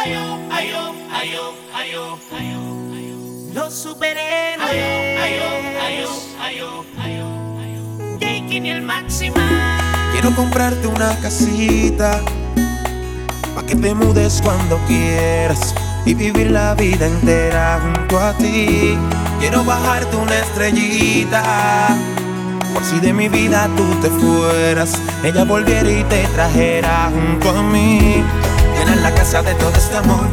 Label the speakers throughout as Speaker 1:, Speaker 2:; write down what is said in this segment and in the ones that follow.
Speaker 1: ayo, ayo, ayo, ayo, ayo, los superhéroes, ayo, ayo, ayo, ayo, ayo, Jake y el máxima.
Speaker 2: Quiero comprarte una casita pa que te mudes cuando quieras y vivir la vida entera junto a ti. Quiero bajarte una estrellita. Por si de mi vida tú te fueras, ella volviera y te trajera junto a mí llenar la casa de todo este amor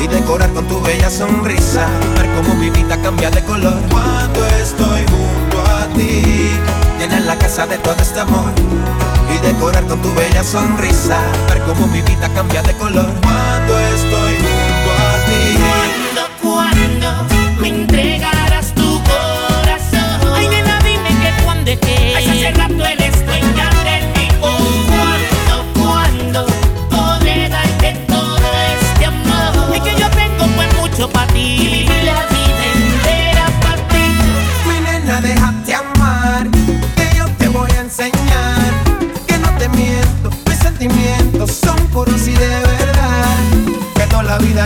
Speaker 2: y decorar con tu bella sonrisa. Ver cómo mi vida cambia de color cuando estoy junto a ti. Llenar la casa de todo este amor y decorar con tu bella sonrisa. Ver cómo mi vida cambia de color cuando estoy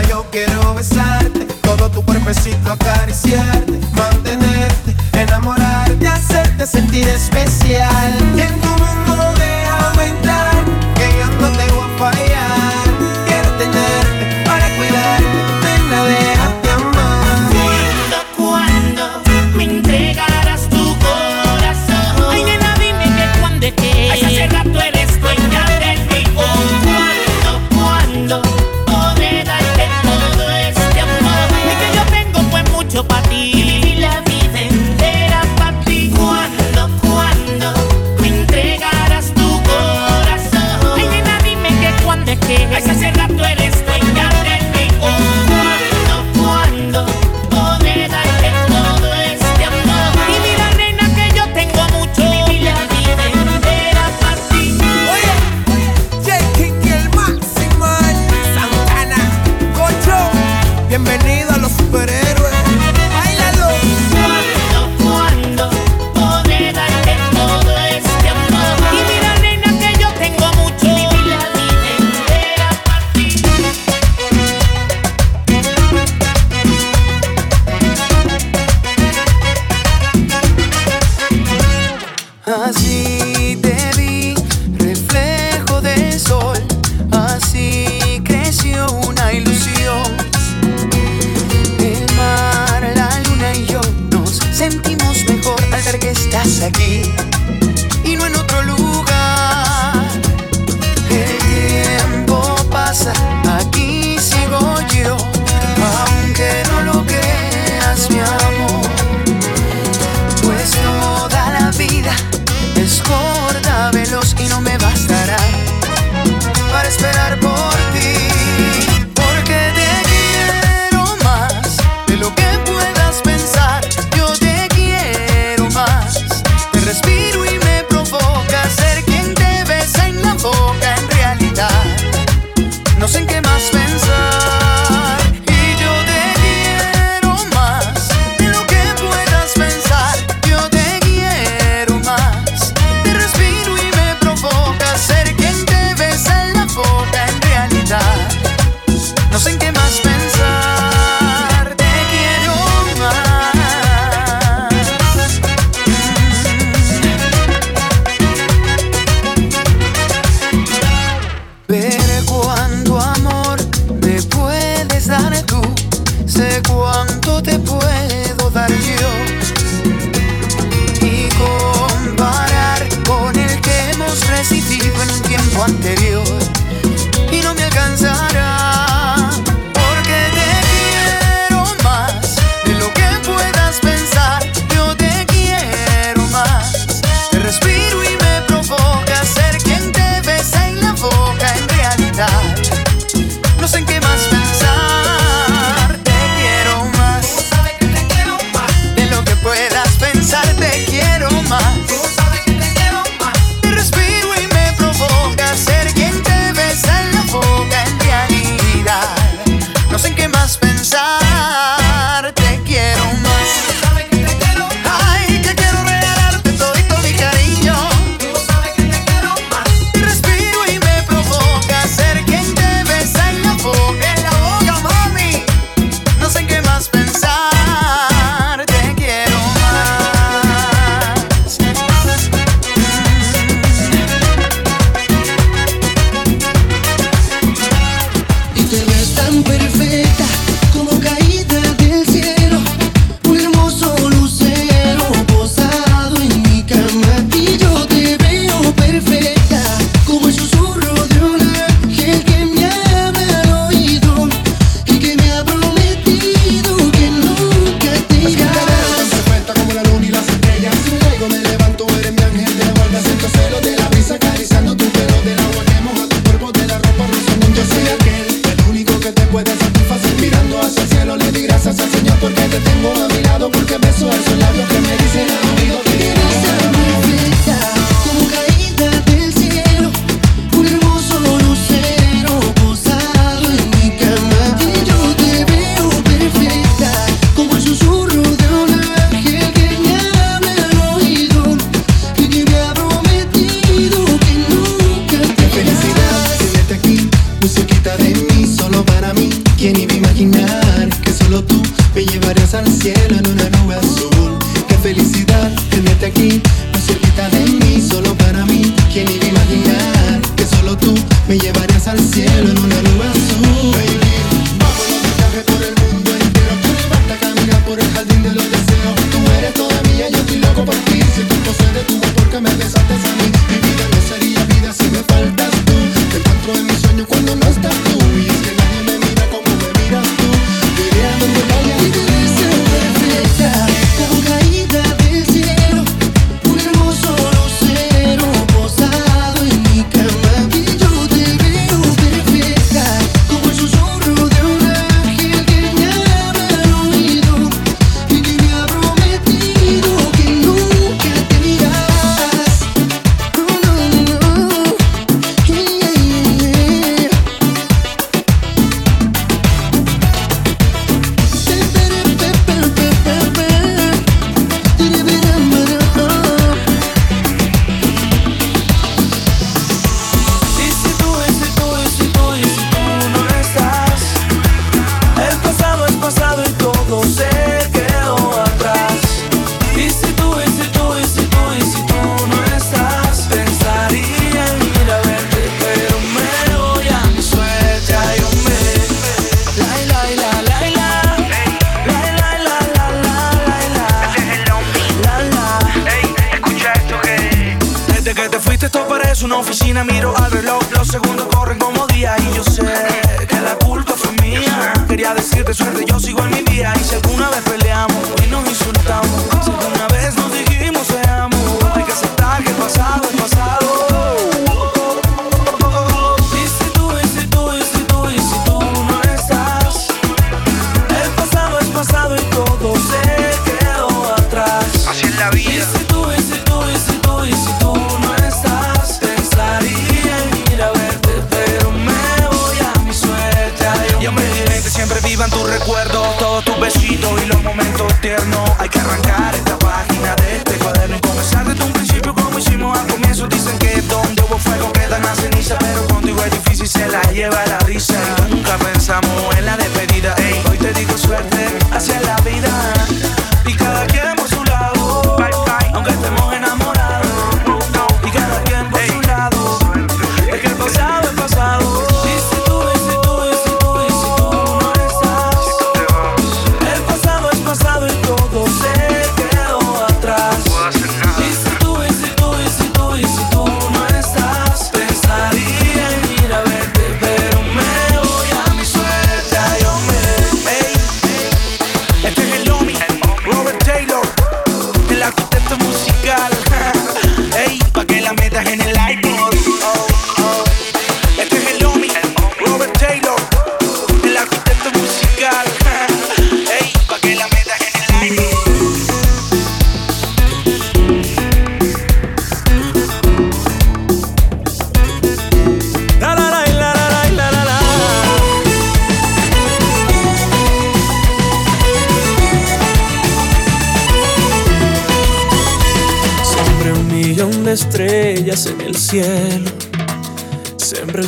Speaker 1: yo
Speaker 2: quiero besarte, todo tu cuerpecito acariciarte, mantenerte, enamorarte, hacerte sentir especial.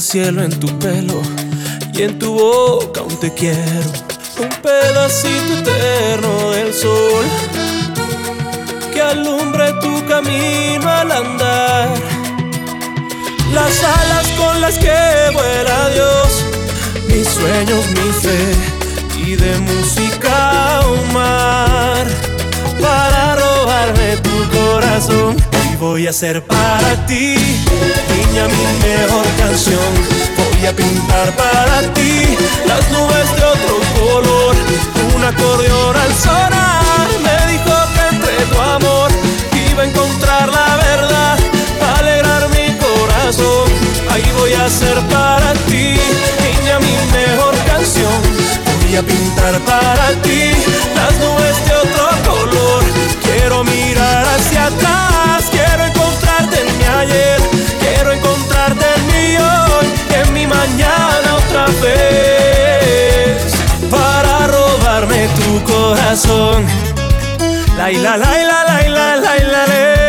Speaker 3: Cielo en tu pelo y en tu boca aún te quiero. Un pedacito eterno del sol que alumbre tu camino al andar. Las alas con las que vuela Dios, mis sueños, mi fe y de música un mar para robarme tu corazón voy a hacer para ti, niña, mi mejor canción. Voy a pintar para ti las nubes de otro color. Un acordeón al sonar me dijo que entre tu amor iba a encontrar la verdad, alegrar mi corazón. Ahí voy a hacer para ti, niña, mi mejor canción. Voy a pintar para ti las nubes de otro color. Quiero mirar hacia atrás, quiero encontrarte en mi
Speaker 4: ayer, quiero
Speaker 5: encontrarte en mi hoy, en mi mañana otra vez, para robarme tu corazón. La
Speaker 6: la la
Speaker 7: la la la la la.
Speaker 3: la.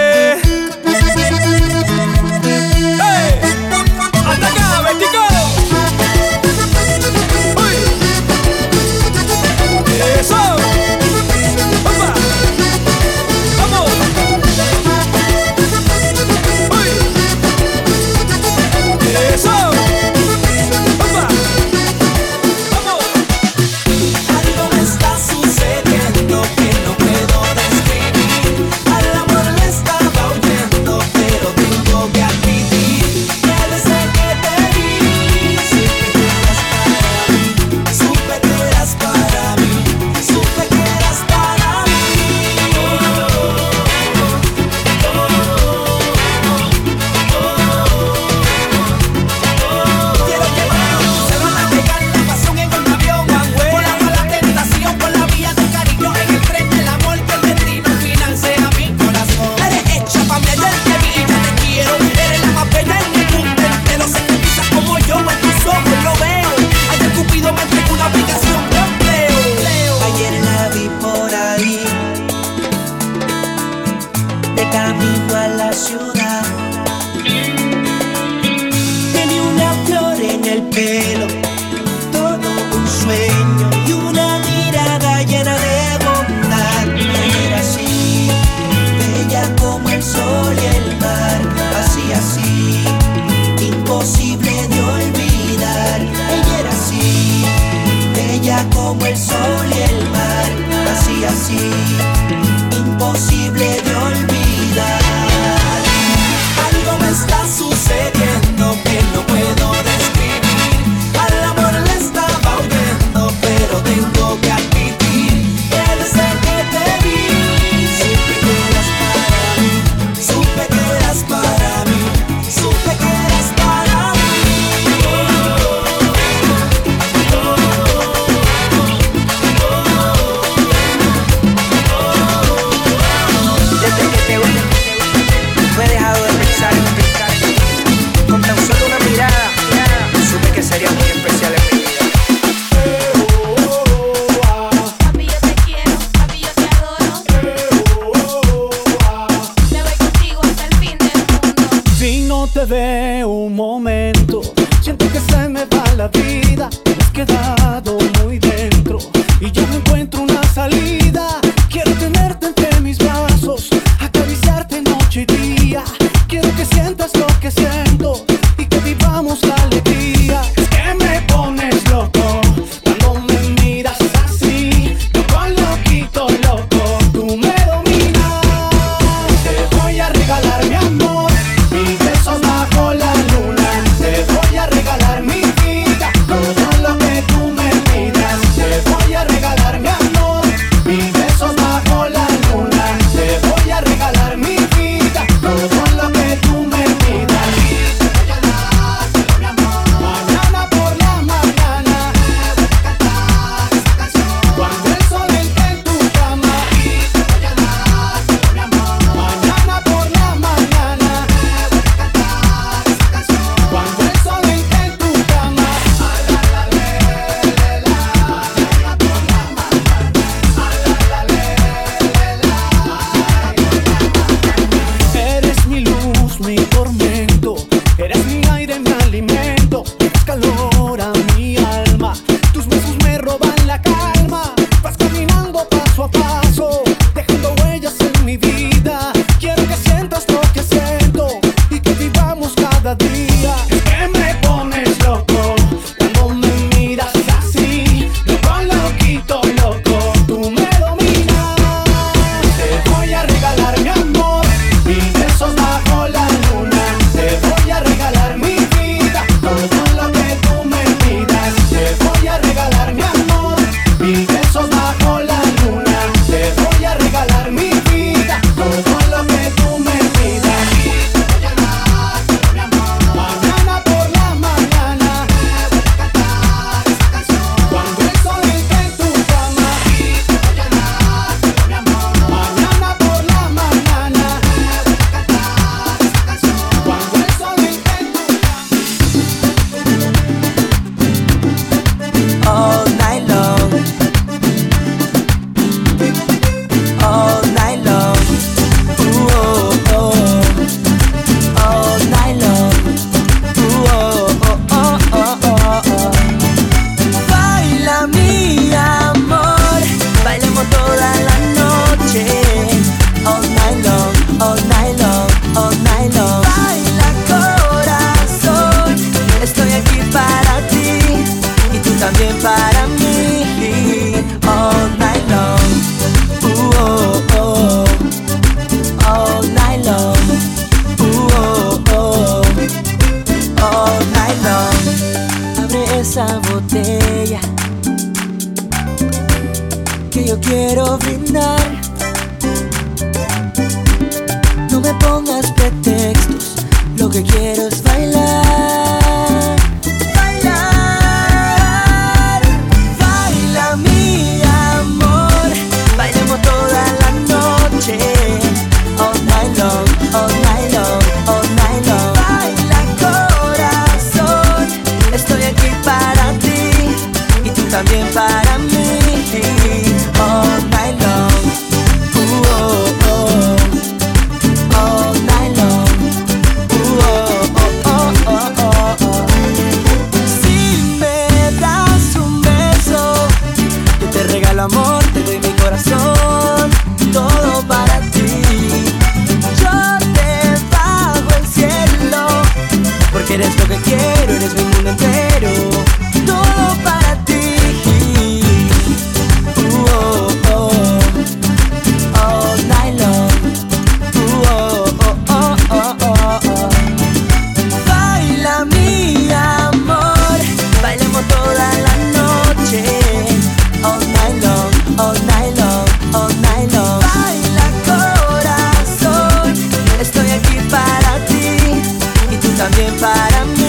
Speaker 3: también para mí.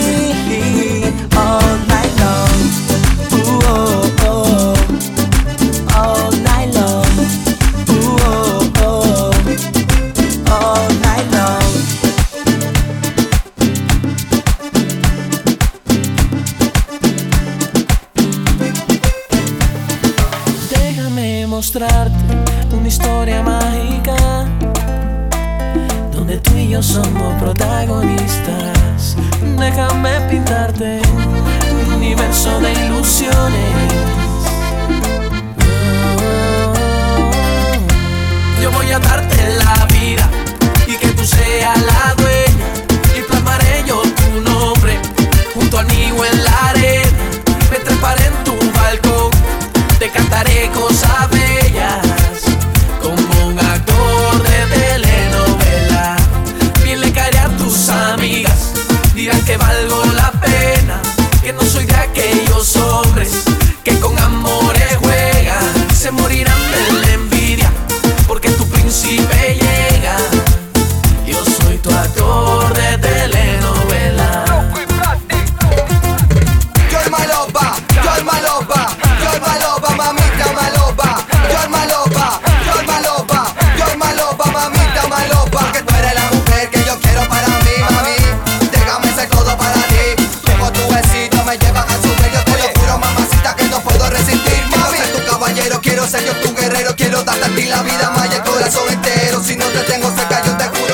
Speaker 3: quiero darte a ti la vida, más y el corazón entero. Si no te tengo cerca, yo te juro.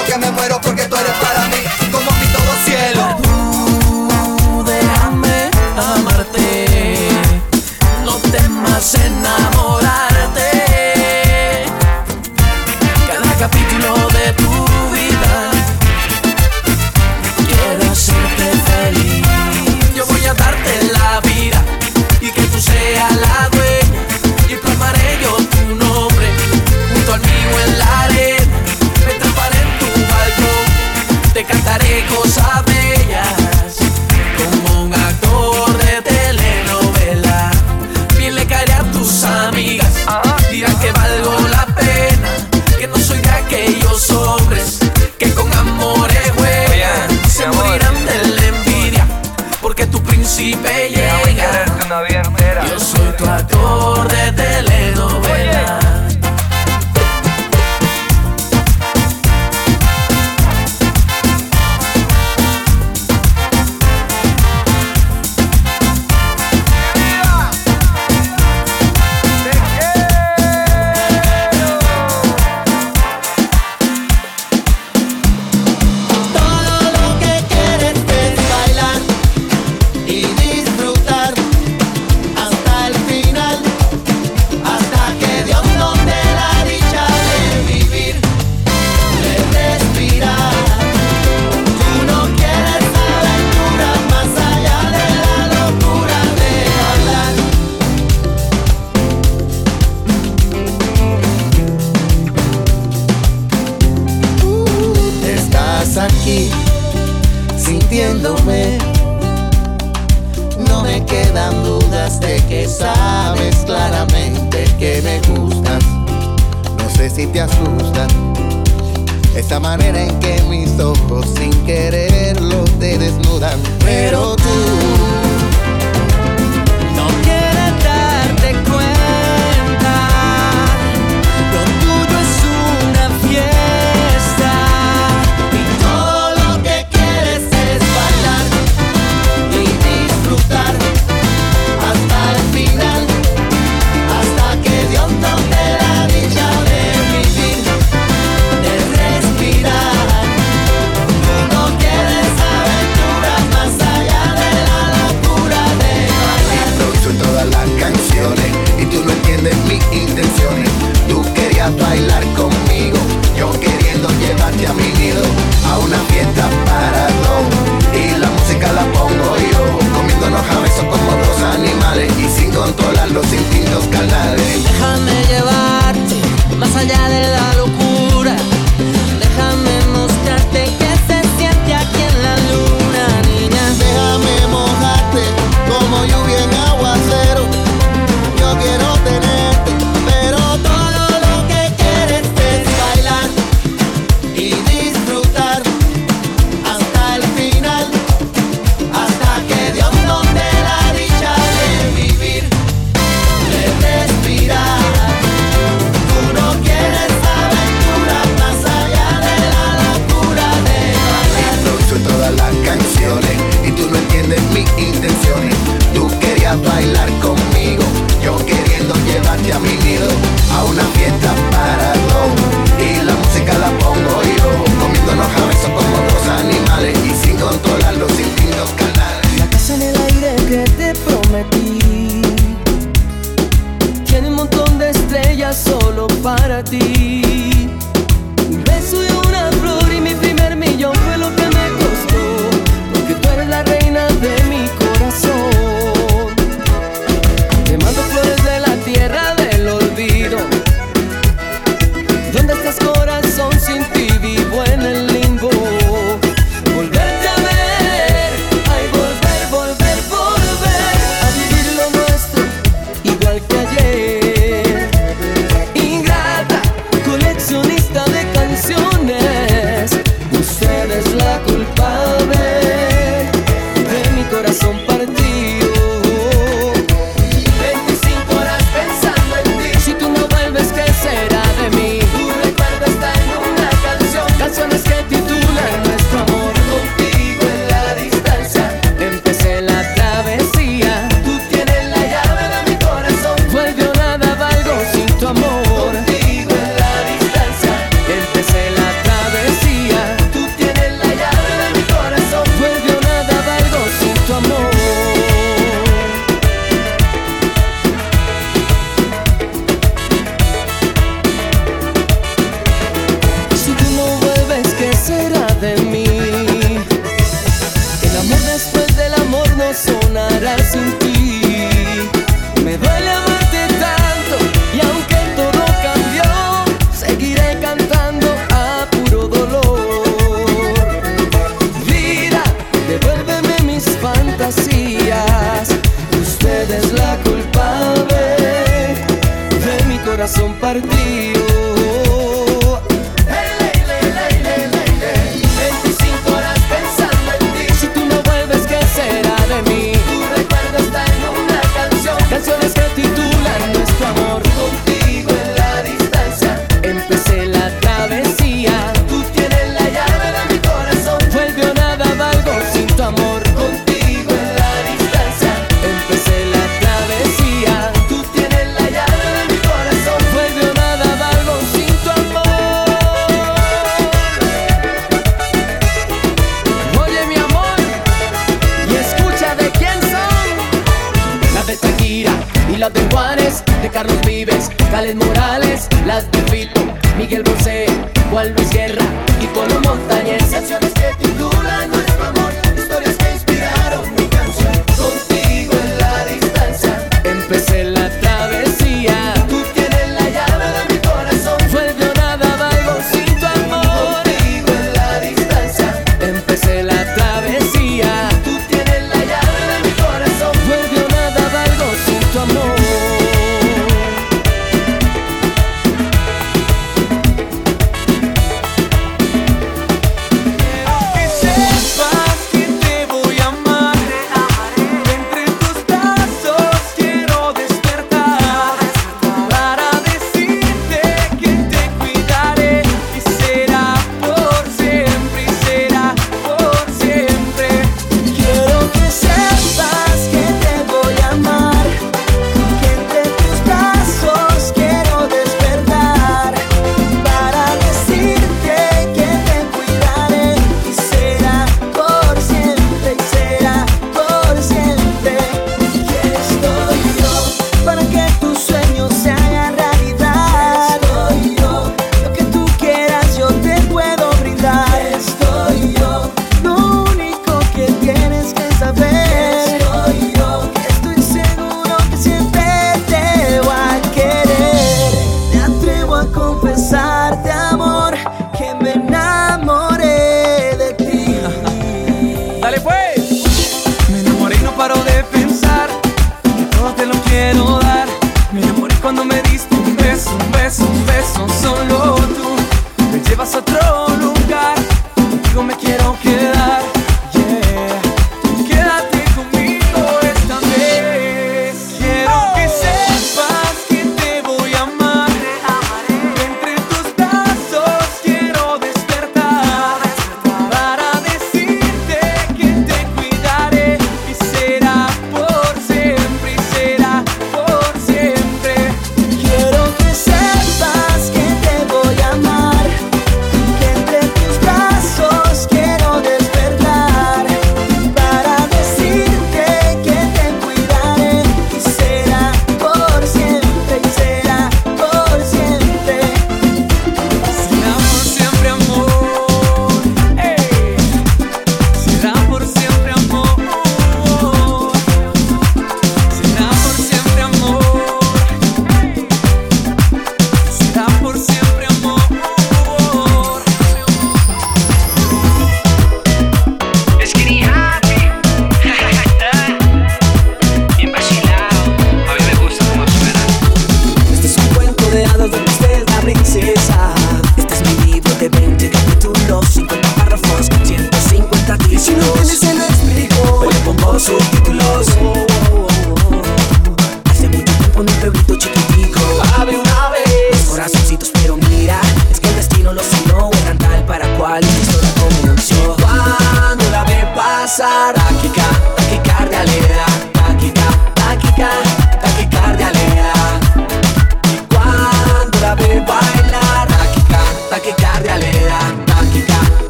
Speaker 8: esa manera en que mis ojos sin quererlo te desnudan. Pero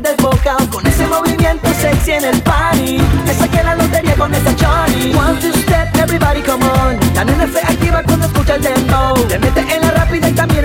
Speaker 9: desbocado con ese movimiento sexy en el party. Me saqué la lotería con esta Johnny. One, two, step, everybody come on. La nena se activa cuando escucha el dembow. Te mete en la rápida y también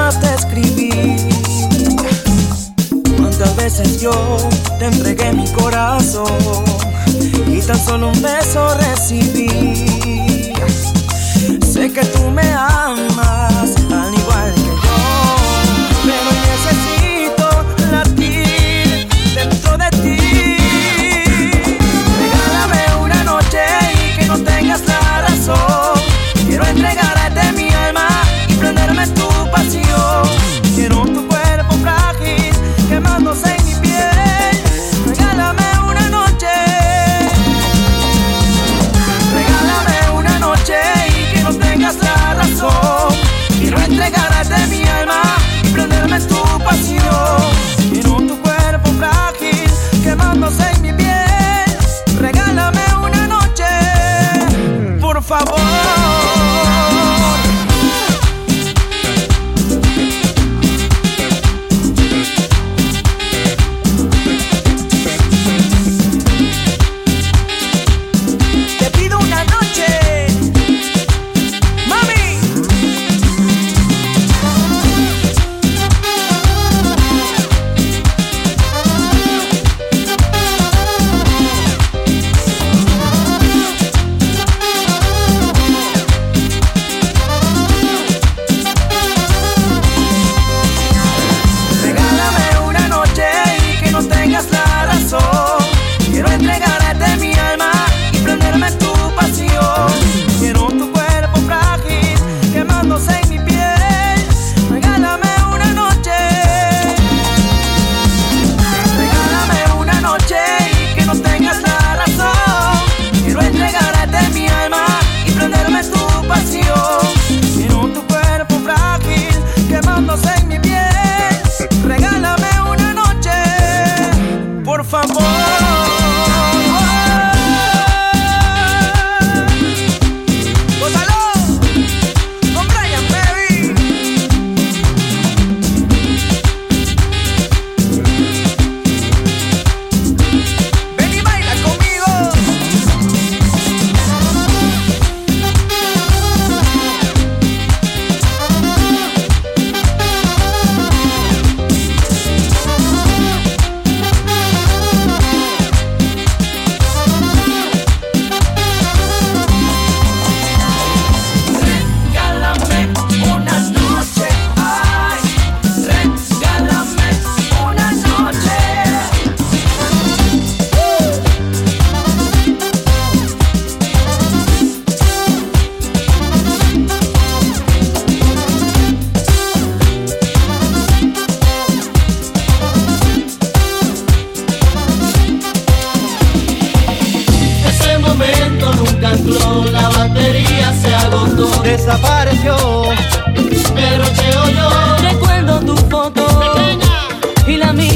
Speaker 10: formas de. Cuántas veces yo te entregué mi corazón y tan solo un beso recibí. Sé que tú me amas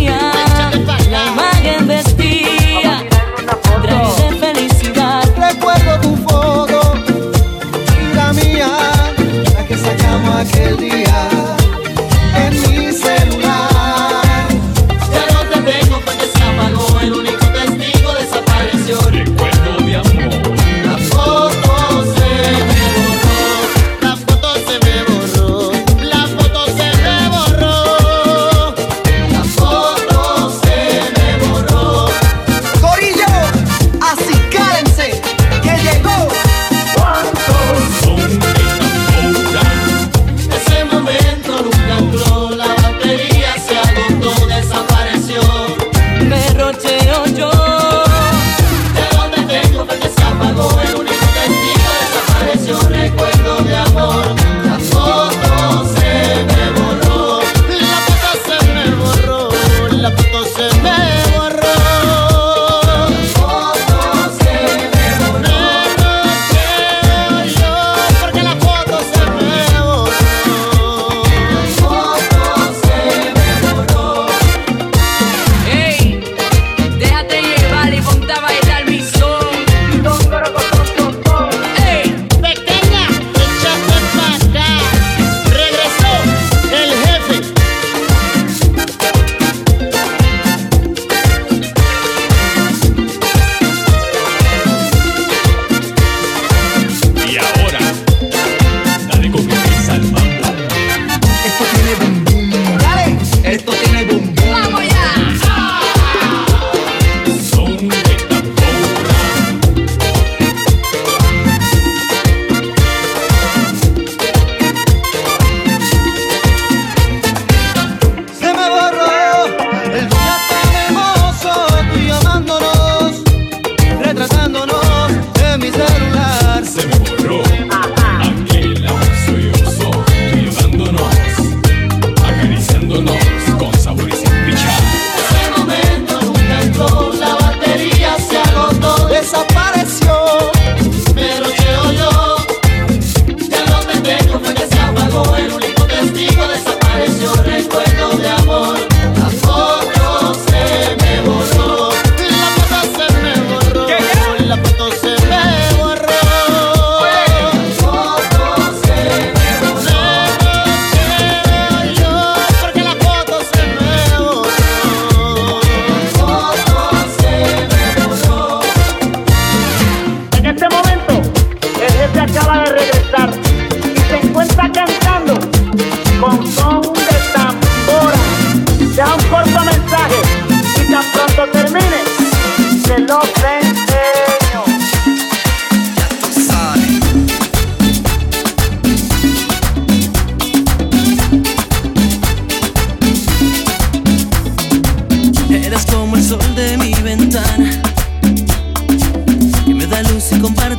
Speaker 10: La imagen vestía, traje de felicidad,
Speaker 5: recuerdo tu foto, mira mía, la que sacamos aquel día.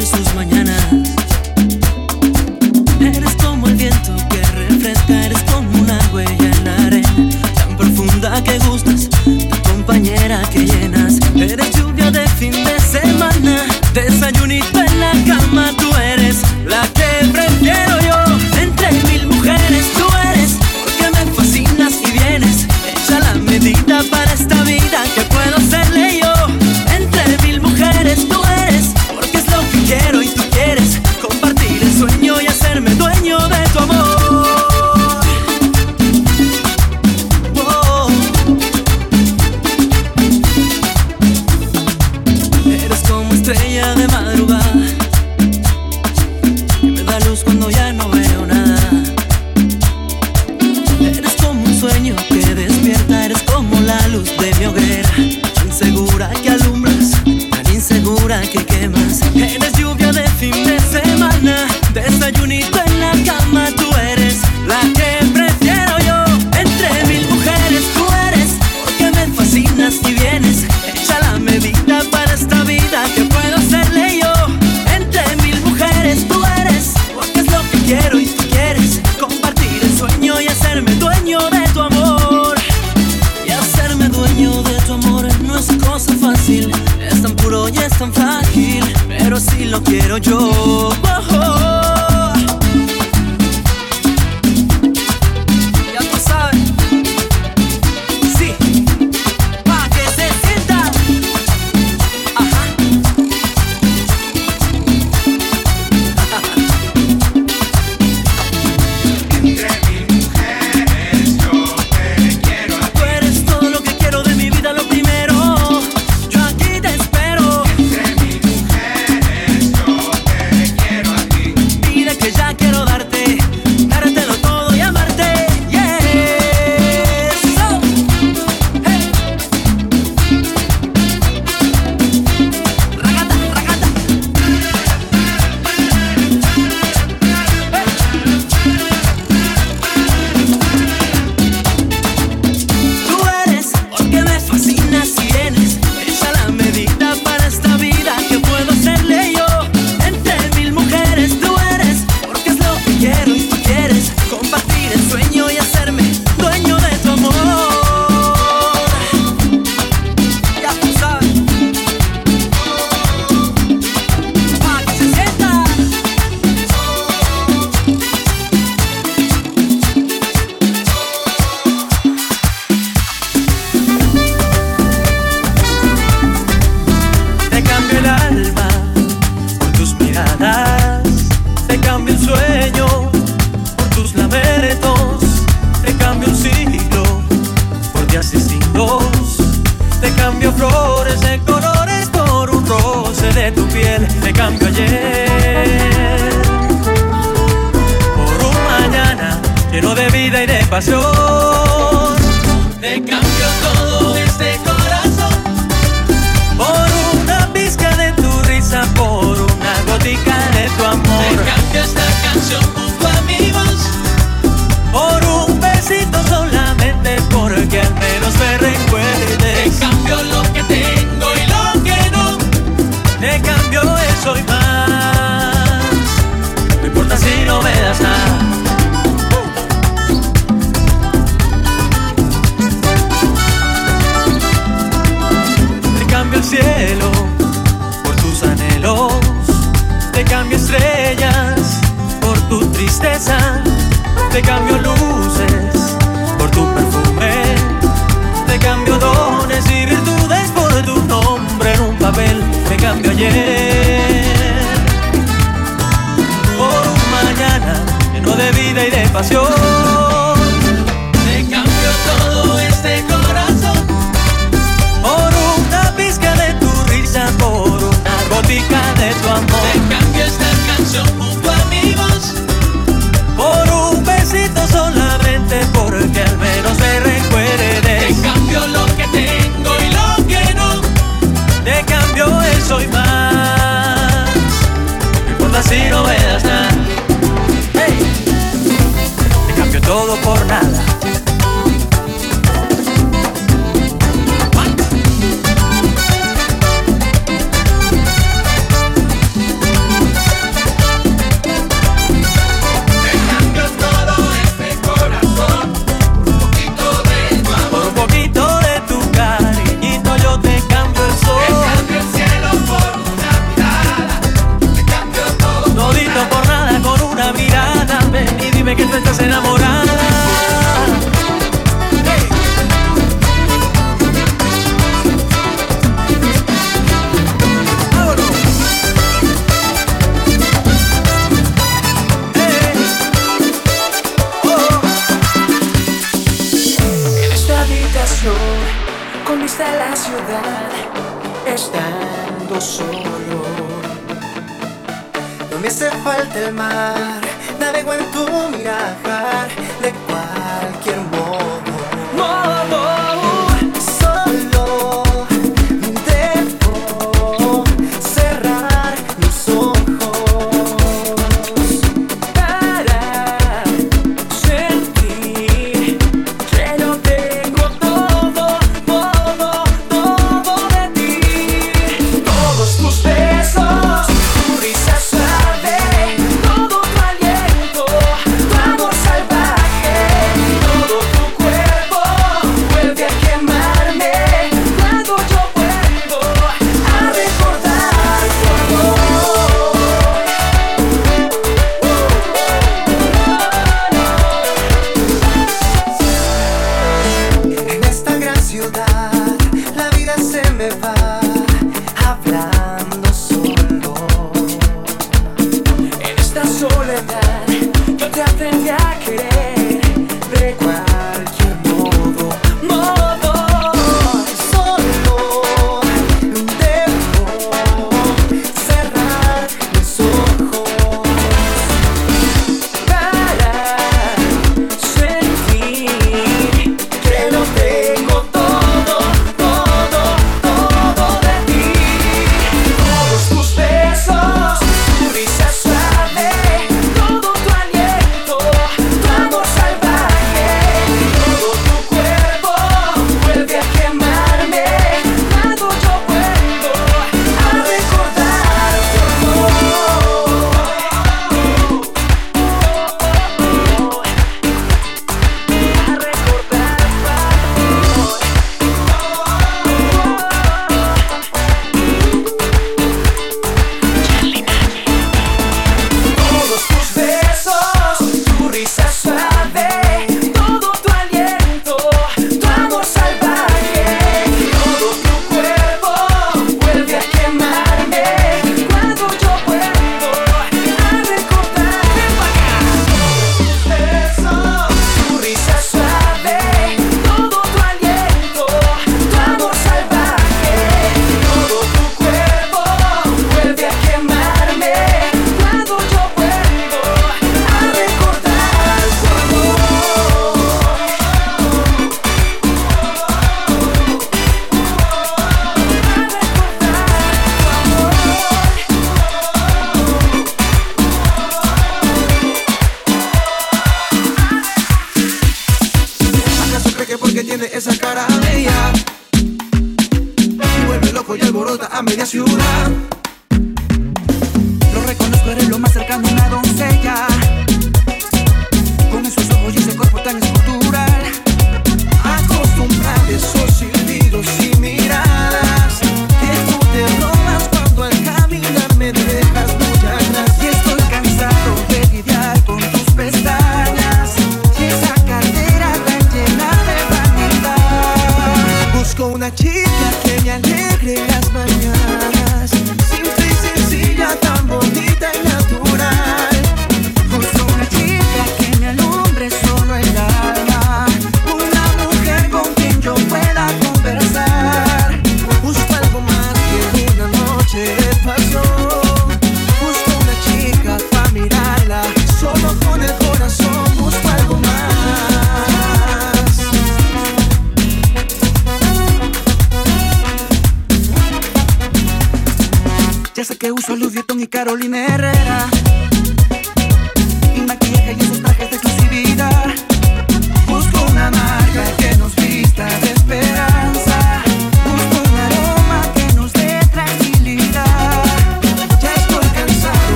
Speaker 3: de sus mañanas. pasión. Te cambio todo este corazón por una pizca de tu risa, por una gotica de tu amor. Te cambio esta canción. tristeza, te cambio luces por tu perfume, te cambio dones y virtudes por tu nombre en un papel, te cambio ayer por un mañana lleno de vida y de pasión. soy más. No importa